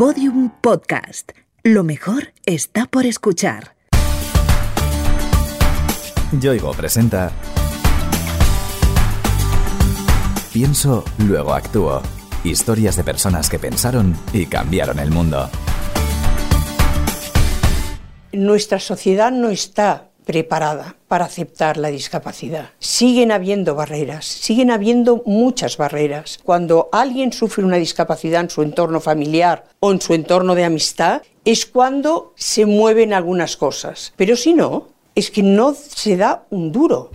Podium Podcast. Lo mejor está por escuchar. Yoigo presenta Pienso, luego actúo. Historias de personas que pensaron y cambiaron el mundo. Nuestra sociedad no está preparada para aceptar la discapacidad. Siguen habiendo barreras, siguen habiendo muchas barreras. Cuando alguien sufre una discapacidad en su entorno familiar o en su entorno de amistad, es cuando se mueven algunas cosas. Pero si no, es que no se da un duro.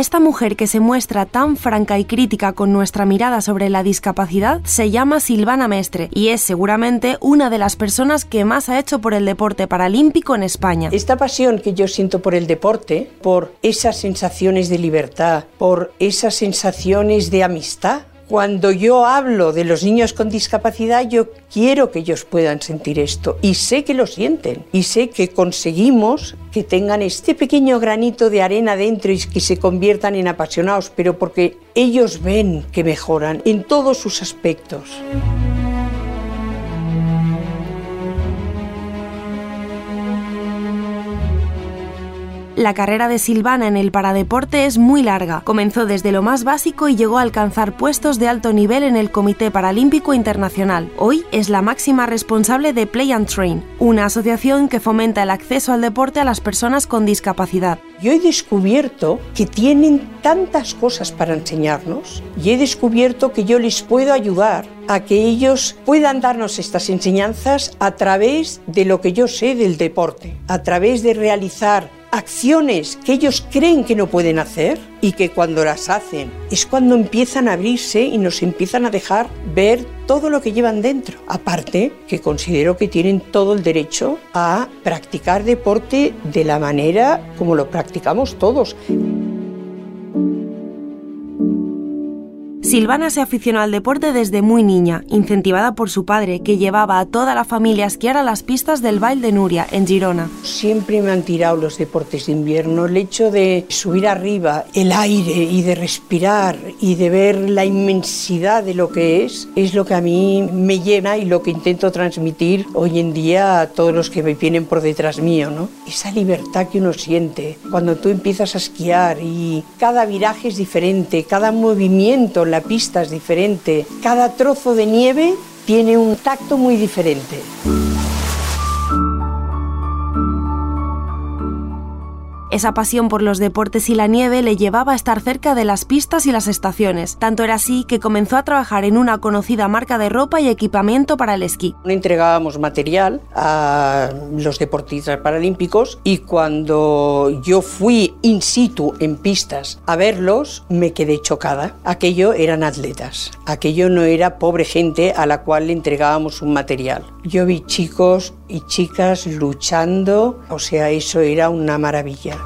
Esta mujer que se muestra tan franca y crítica con nuestra mirada sobre la discapacidad se llama Silvana Mestre y es seguramente una de las personas que más ha hecho por el deporte paralímpico en España. Esta pasión que yo siento por el deporte, por esas sensaciones de libertad, por esas sensaciones de amistad, cuando yo hablo de los niños con discapacidad, yo quiero que ellos puedan sentir esto y sé que lo sienten y sé que conseguimos que tengan este pequeño granito de arena dentro y que se conviertan en apasionados, pero porque ellos ven que mejoran en todos sus aspectos. La carrera de Silvana en el paradeporte es muy larga. Comenzó desde lo más básico y llegó a alcanzar puestos de alto nivel en el Comité Paralímpico Internacional. Hoy es la máxima responsable de Play and Train, una asociación que fomenta el acceso al deporte a las personas con discapacidad. Yo he descubierto que tienen tantas cosas para enseñarnos y he descubierto que yo les puedo ayudar a que ellos puedan darnos estas enseñanzas a través de lo que yo sé del deporte, a través de realizar acciones que ellos creen que no pueden hacer y que cuando las hacen es cuando empiezan a abrirse y nos empiezan a dejar ver todo lo que llevan dentro. Aparte que considero que tienen todo el derecho a practicar deporte de la manera como lo practicamos todos. Silvana se aficionó al deporte desde muy niña, incentivada por su padre, que llevaba a toda la familia a esquiar a las pistas del Baile de Nuria, en Girona. Siempre me han tirado los deportes de invierno. El hecho de subir arriba, el aire y de respirar y de ver la inmensidad de lo que es, es lo que a mí me llena y lo que intento transmitir hoy en día a todos los que me vienen por detrás mío. ¿no? Esa libertad que uno siente cuando tú empiezas a esquiar y cada viraje es diferente, cada movimiento, la pista es diferente, cada trozo de nieve tiene un tacto muy diferente. Esa pasión por los deportes y la nieve le llevaba a estar cerca de las pistas y las estaciones. Tanto era así que comenzó a trabajar en una conocida marca de ropa y equipamiento para el esquí. Entregábamos material a los deportistas paralímpicos y cuando yo fui in situ en pistas a verlos, me quedé chocada. Aquello eran atletas, aquello no era pobre gente a la cual le entregábamos un material. Yo vi chicos y chicas luchando, o sea, eso era una maravilla.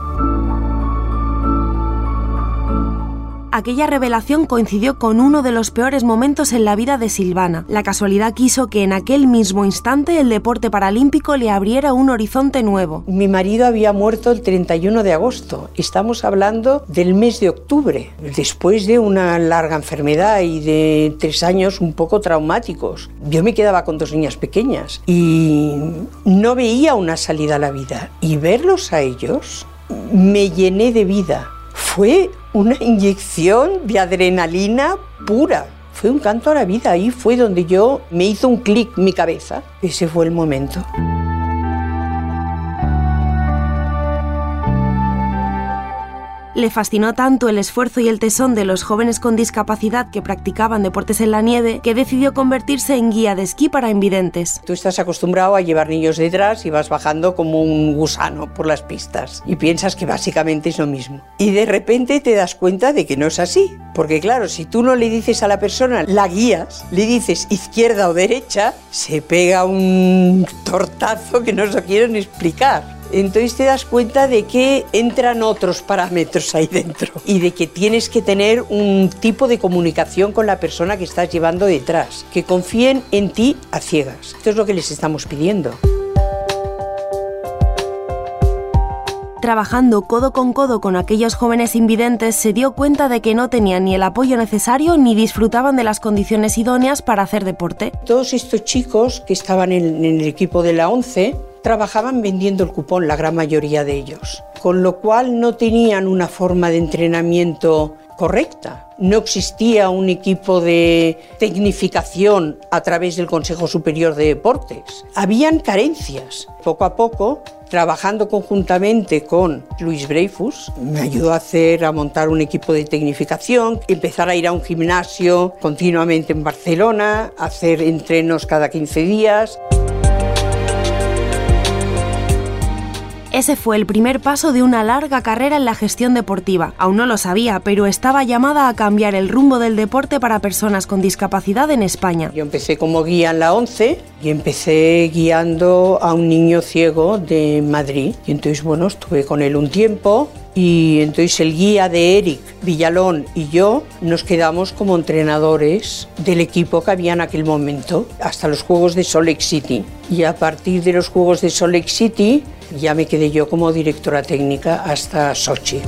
Aquella revelación coincidió con uno de los peores momentos en la vida de Silvana. La casualidad quiso que en aquel mismo instante el deporte paralímpico le abriera un horizonte nuevo. Mi marido había muerto el 31 de agosto. Estamos hablando del mes de octubre, después de una larga enfermedad y de tres años un poco traumáticos. Yo me quedaba con dos niñas pequeñas y no veía una salida a la vida. Y verlos a ellos me llené de vida. Fue una inyección de adrenalina pura. Fue un canto a la vida, ahí fue donde yo me hizo un clic mi cabeza. Ese fue el momento. Le fascinó tanto el esfuerzo y el tesón de los jóvenes con discapacidad que practicaban deportes en la nieve que decidió convertirse en guía de esquí para invidentes. Tú estás acostumbrado a llevar niños detrás y vas bajando como un gusano por las pistas y piensas que básicamente es lo mismo. Y de repente te das cuenta de que no es así. Porque claro, si tú no le dices a la persona, la guías, le dices izquierda o derecha, se pega un tortazo que no se quieren explicar. Entonces te das cuenta de que entran otros parámetros ahí dentro y de que tienes que tener un tipo de comunicación con la persona que estás llevando detrás, que confíen en ti a ciegas. Esto es lo que les estamos pidiendo. Trabajando codo con codo con aquellos jóvenes invidentes, se dio cuenta de que no tenían ni el apoyo necesario ni disfrutaban de las condiciones idóneas para hacer deporte. Todos estos chicos que estaban en, el equipo de la 11 trabajaban vendiendo el cupón, la gran mayoría de ellos, con lo cual no tenían una forma de entrenamiento correcta. No existía un equipo de tecnificación a través del Consejo Superior de Deportes. Habían carencias. Poco a poco, trabajando conjuntamente con Luis Breifus, me ayudó a hacer a montar un equipo de tecnificación, empezar a ir a un gimnasio continuamente en Barcelona, hacer entrenos cada 15 días. Ese fue el primer paso de una larga carrera en la gestión deportiva. Aún no lo sabía, pero estaba llamada a cambiar el rumbo del deporte para personas con discapacidad en España. Yo empecé como guía en la 11 y empecé guiando a un niño ciego de Madrid. Y entonces, bueno, estuve con él un tiempo y entonces el guía de Eric Villalón y yo nos quedamos como entrenadores del equipo que había en aquel momento hasta los Juegos de Salt Lake City. Y a partir de los Juegos de Salt Lake City ya me quedé yo como directora técnica hasta Sochi.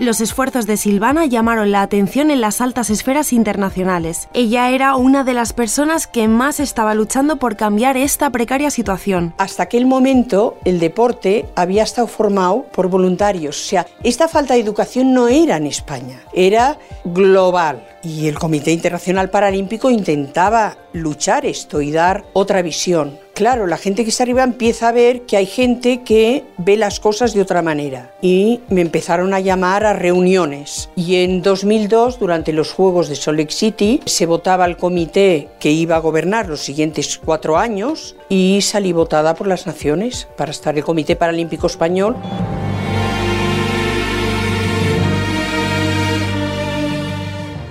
Los esfuerzos de Silvana llamaron la atención en las altas esferas internacionales. Ella era una de las personas que más estaba luchando por cambiar esta precaria situación. Hasta aquel momento el deporte había estado formado por voluntarios, o sea, esta falta de educación no era en España, era global y el Comité Internacional Paralímpico intentaba luchar esto y dar otra visión. Claro, la gente que está arriba empieza a ver que hay gente que ve las cosas de otra manera y me empezaron a llamar a reuniones. Y en 2002, durante los Juegos de Salt Lake City, se votaba el comité que iba a gobernar los siguientes cuatro años y salí votada por las naciones para estar el Comité Paralímpico Español.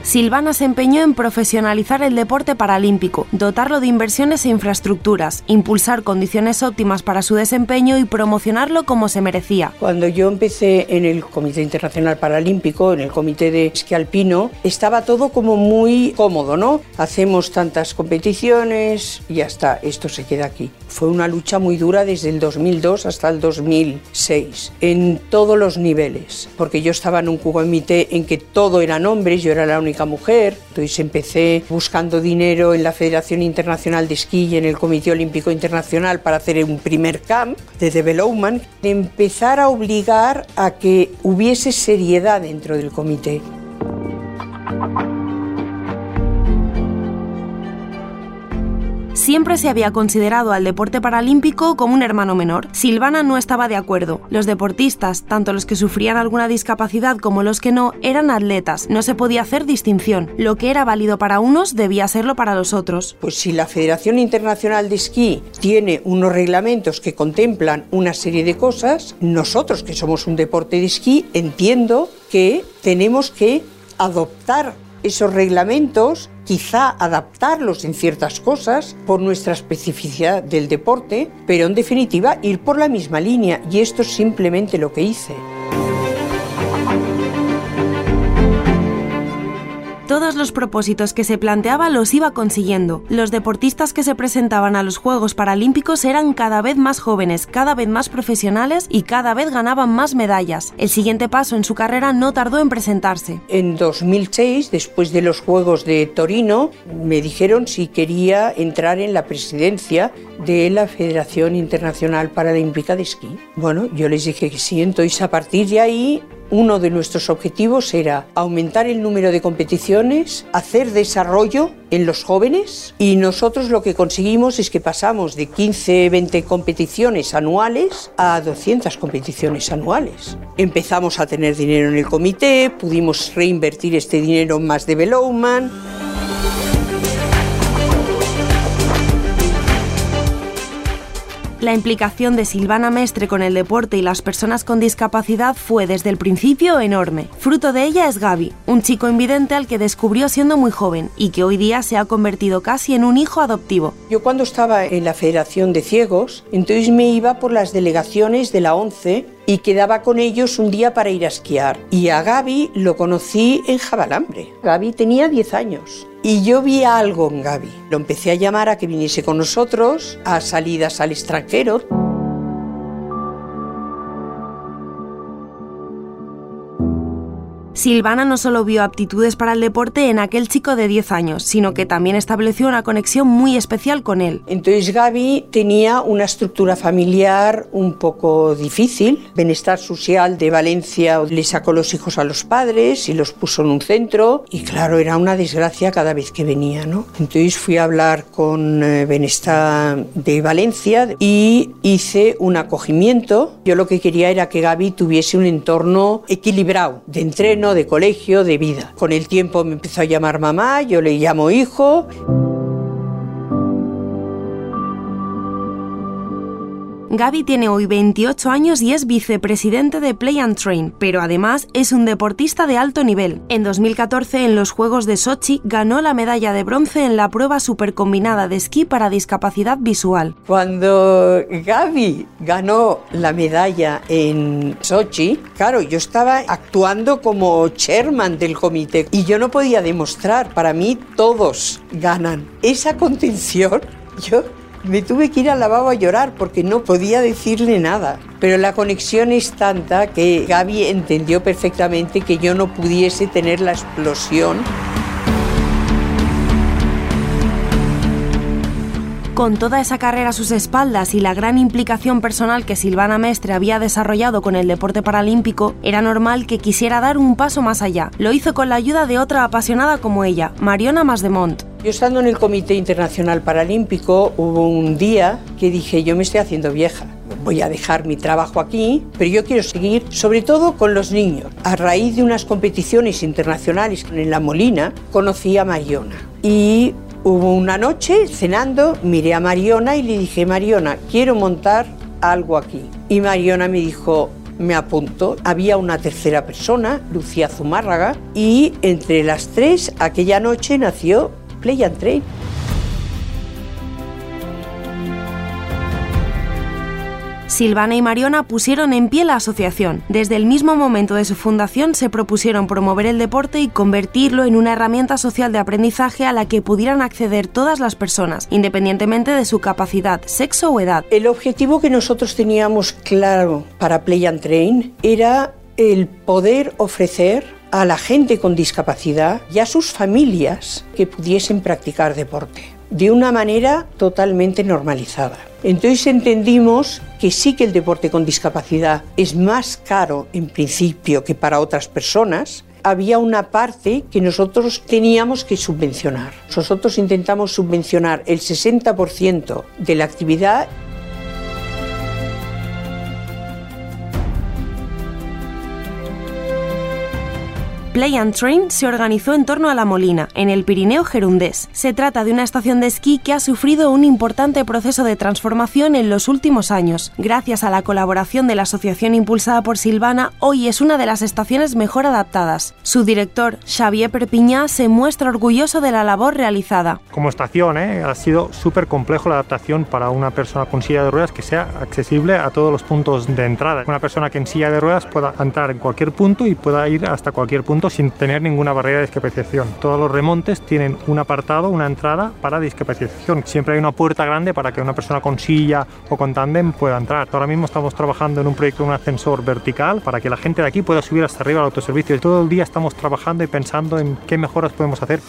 Silvana se empeñó en profesionalizar el deporte paralímpico, dotarlo de inversiones e infraestructuras, impulsar condiciones óptimas para su desempeño y promocionarlo como se merecía. Cuando yo empecé en el Comité Internacional Paralímpico, en el Comité de Esquí Alpino, estaba todo como muy cómodo, ¿no? Hacemos tantas competiciones y ya está, esto se queda aquí. Fue una lucha muy dura desde el 2002 hasta el 2006, en todos los niveles, porque yo estaba en un comité en que todo eran hombres, yo era la única mujer. Entonces empecé buscando dinero en la Federación Internacional de Esquí y en el Comité Olímpico Internacional para hacer un primer camp de development, de empezar a obligar a que hubiese seriedad dentro del comité. Siempre se había considerado al deporte paralímpico como un hermano menor. Silvana no estaba de acuerdo. Los deportistas, tanto los que sufrían alguna discapacidad como los que no, eran atletas. No se podía hacer distinción. Lo que era válido para unos debía serlo para los otros. Pues si la Federación Internacional de Esquí tiene unos reglamentos que contemplan una serie de cosas, nosotros que somos un deporte de esquí entiendo que tenemos que adoptar esos reglamentos, quizá adaptarlos en ciertas cosas por nuestra especificidad del deporte, pero en definitiva ir por la misma línea y esto es simplemente lo que hice. Todos los propósitos que se planteaba los iba consiguiendo. Los deportistas que se presentaban a los Juegos Paralímpicos eran cada vez más jóvenes, cada vez más profesionales y cada vez ganaban más medallas. El siguiente paso en su carrera no tardó en presentarse. En 2006, después de los Juegos de Torino, me dijeron si quería entrar en la presidencia de la Federación Internacional Paralímpica de Esquí. Bueno, yo les dije que sí, entonces a partir de ahí uno de nuestros objetivos era aumentar el número de competiciones, hacer desarrollo en los jóvenes y nosotros lo que conseguimos es que pasamos de 15, 20 competiciones anuales a 200 competiciones anuales. Empezamos a tener dinero en el comité, pudimos reinvertir este dinero en más development. La implicación de Silvana Mestre con el deporte y las personas con discapacidad fue desde el principio enorme. Fruto de ella es Gaby, un chico invidente al que descubrió siendo muy joven y que hoy día se ha convertido casi en un hijo adoptivo. Yo cuando estaba en la Federación de Ciegos, entonces me iba por las delegaciones de la ONCE y quedaba con ellos un día para ir a esquiar. Y a Gaby lo conocí en Jabalambre. Gaby tenía 10 años. Y yo vi algo en Gaby. Lo empecé a llamar a que viniese con nosotros a salidas al extranjero. Silvana no solo vio aptitudes para el deporte en aquel chico de 10 años, sino que también estableció una conexión muy especial con él. Entonces Gaby tenía una estructura familiar un poco difícil. Benestar Social de Valencia le sacó los hijos a los padres y los puso en un centro y claro, era una desgracia cada vez que venía, ¿no? Entonces fui a hablar con eh, Benestar de Valencia y hice un acogimiento. Yo lo que quería era que Gaby tuviese un entorno equilibrado de entreno de colegio, de vida. Con el tiempo me empezó a llamar mamá, yo le llamo hijo. Gaby tiene hoy 28 años y es vicepresidente de Play and Train, pero además es un deportista de alto nivel. En 2014, en los Juegos de Sochi, ganó la medalla de bronce en la prueba supercombinada de esquí para discapacidad visual. Cuando Gaby ganó la medalla en Sochi, claro, yo estaba actuando como chairman del comité y yo no podía demostrar, para mí todos ganan. Esa contención, yo me tuve que ir al lavabo a llorar porque no podía decirle nada. Pero la conexión es tanta que Gaby entendió perfectamente que yo no pudiese tener la explosión. Con toda esa carrera a sus espaldas y la gran implicación personal que Silvana Mestre había desarrollado con el deporte paralímpico, era normal que quisiera dar un paso más allá. Lo hizo con la ayuda de otra apasionada como ella, Mariona Masdemont. Yo estando en el Comité Internacional Paralímpico hubo un día que dije, yo me estoy haciendo vieja, voy a dejar mi trabajo aquí, pero yo quiero seguir sobre todo con los niños. A raíz de unas competiciones internacionales en La Molina, conocí a Mariona y hubo una noche cenando, miré a Mariona y le dije, Mariona, quiero montar algo aquí. Y Mariona me dijo, me apuntó. Había una tercera persona, Lucía Zumárraga, y entre las tres aquella noche nació Play and Train. Silvana y Mariona pusieron en pie la asociación. Desde el mismo momento de su fundación se propusieron promover el deporte y convertirlo en una herramienta social de aprendizaje a la que pudieran acceder todas las personas, independientemente de su capacidad, sexo o edad. El objetivo que nosotros teníamos claro para Play and Train era el poder ofrecer a la gente con discapacidad y a sus familias que pudiesen practicar deporte de una manera totalmente normalizada. Entonces entendimos que sí que el deporte con discapacidad es más caro en principio que para otras personas, había una parte que nosotros teníamos que subvencionar. Nosotros intentamos subvencionar el 60% de la actividad Play and Train se organizó en torno a La Molina, en el Pirineo gerundés. Se trata de una estación de esquí que ha sufrido un importante proceso de transformación en los últimos años. Gracias a la colaboración de la asociación impulsada por Silvana, hoy es una de las estaciones mejor adaptadas. Su director, Xavier Perpiñá, se muestra orgulloso de la labor realizada. Como estación, ¿eh? ha sido súper complejo la adaptación para una persona con silla de ruedas que sea accesible a todos los puntos de entrada. Una persona que en silla de ruedas pueda entrar en cualquier punto y pueda ir hasta cualquier punto sin tener ninguna barrera de discapacitación. Todos los remontes tienen un apartado, una entrada para discapacitación. Siempre hay una puerta grande para que una persona con silla o con tándem pueda entrar. Ahora mismo estamos trabajando en un proyecto de un ascensor vertical para que la gente de aquí pueda subir hasta arriba al autoservicio. Todo el día estamos trabajando y pensando en qué mejoras podemos hacer.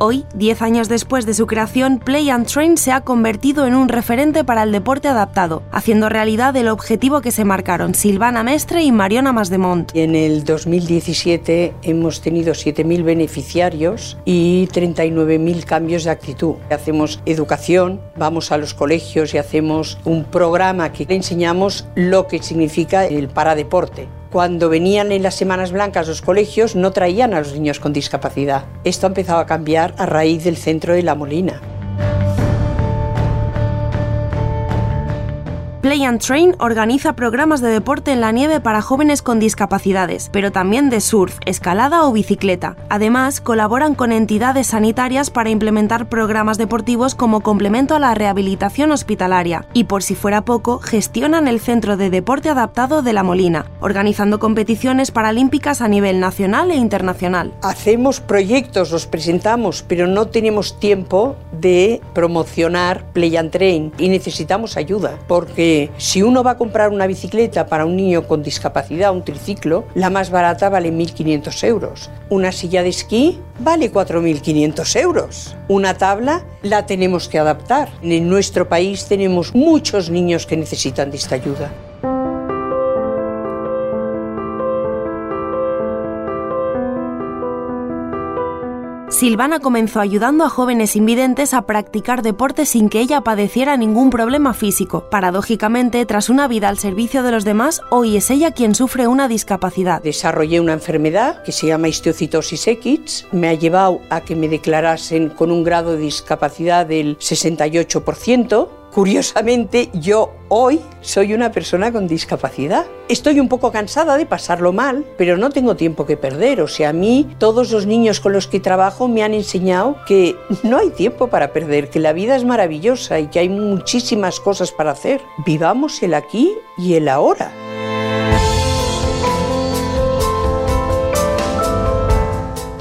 Hoy, 10 años después de su creación, Play and Train se ha convertido en un referente para el deporte adaptado, haciendo realidad el objetivo que se marcaron Silvana Mestre y Mariona Masdemont. En el 2017 hemos tenido 7.000 beneficiarios y 39.000 cambios de actitud. Hacemos educación, vamos a los colegios y hacemos un programa que enseñamos lo que significa el paradeporte cuando venían en las Semanas Blancas los colegios no traían a los niños con discapacidad. Esto ha a cambiar a raíz del centro de La Molina. Play and Train organiza programas de deporte en la nieve para jóvenes con discapacidades, pero también de surf, escalada o bicicleta. Además, colaboran con entidades sanitarias para implementar programas deportivos como complemento a la rehabilitación hospitalaria y, por si fuera poco, gestionan el Centro de Deporte Adaptado de La Molina, organizando competiciones paralímpicas a nivel nacional e internacional. Hacemos proyectos, los presentamos, pero no tenemos tiempo de promocionar Play and Train y necesitamos ayuda porque si uno va a comprar una bicicleta para un niño con discapacidad, un triciclo, la más barata vale 1.500 euros. Una silla de esquí vale 4.500 euros. Una tabla la tenemos que adaptar. En nuestro país tenemos muchos niños que necesitan de esta ayuda. Silvana comenzó ayudando a jóvenes invidentes a practicar deporte sin que ella padeciera ningún problema físico. Paradójicamente, tras una vida al servicio de los demás, hoy es ella quien sufre una discapacidad. Desarrollé una enfermedad que se llama histiocitosis X. Me ha llevado a que me declarasen con un grado de discapacidad del 68%. Curiosamente, yo hoy soy una persona con discapacidad. Estoy un poco cansada de pasarlo mal, pero no tengo tiempo que perder. O sea, a mí todos los niños con los que trabajo me han enseñado que no hay tiempo para perder, que la vida es maravillosa y que hay muchísimas cosas para hacer. Vivamos el aquí y el ahora.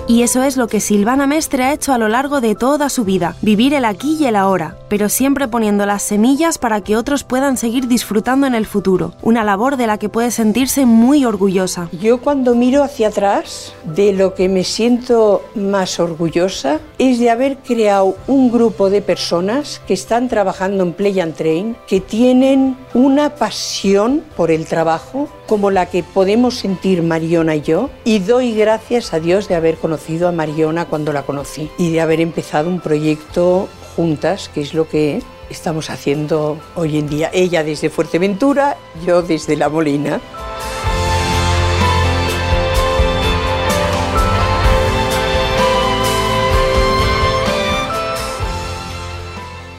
Y eso es lo que Silvana Mestre ha hecho a lo largo de toda su vida, vivir el aquí y el ahora, pero siempre poniendo las semillas para que otros puedan seguir disfrutando en el futuro, una labor de la que puede sentirse muy orgullosa. Yo cuando miro hacia atrás, de lo que me siento más orgullosa es de haber creado un grupo de personas que están trabajando en Play and Train, que tienen una pasión por el trabajo como la que podemos sentir Mariona y yo, y doy gracias a Dios de haber conocido a Mariona cuando la conocí y de haber empezado un proyecto juntas, que es lo que estamos haciendo hoy en día. Ella desde Fuerteventura, yo desde La Molina.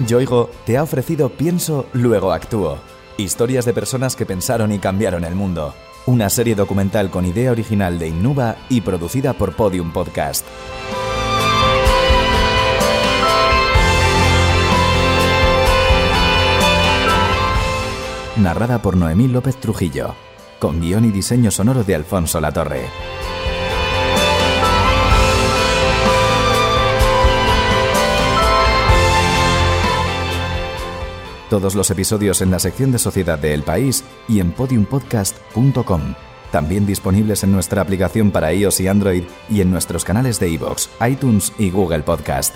Yoigo te ha ofrecido Pienso, luego actúo. Historias de personas que pensaron y cambiaron el mundo una serie documental con idea original de Innuba y producida por Podium Podcast. Narrada por Noemí López Trujillo, con guion y diseño sonoro de Alfonso Latorre. Todos los episodios en la sección de Sociedad de El País y en podiumpodcast.com. También disponibles en nuestra aplicación para iOS y Android y en nuestros canales de iVoox, iTunes y Google Podcast.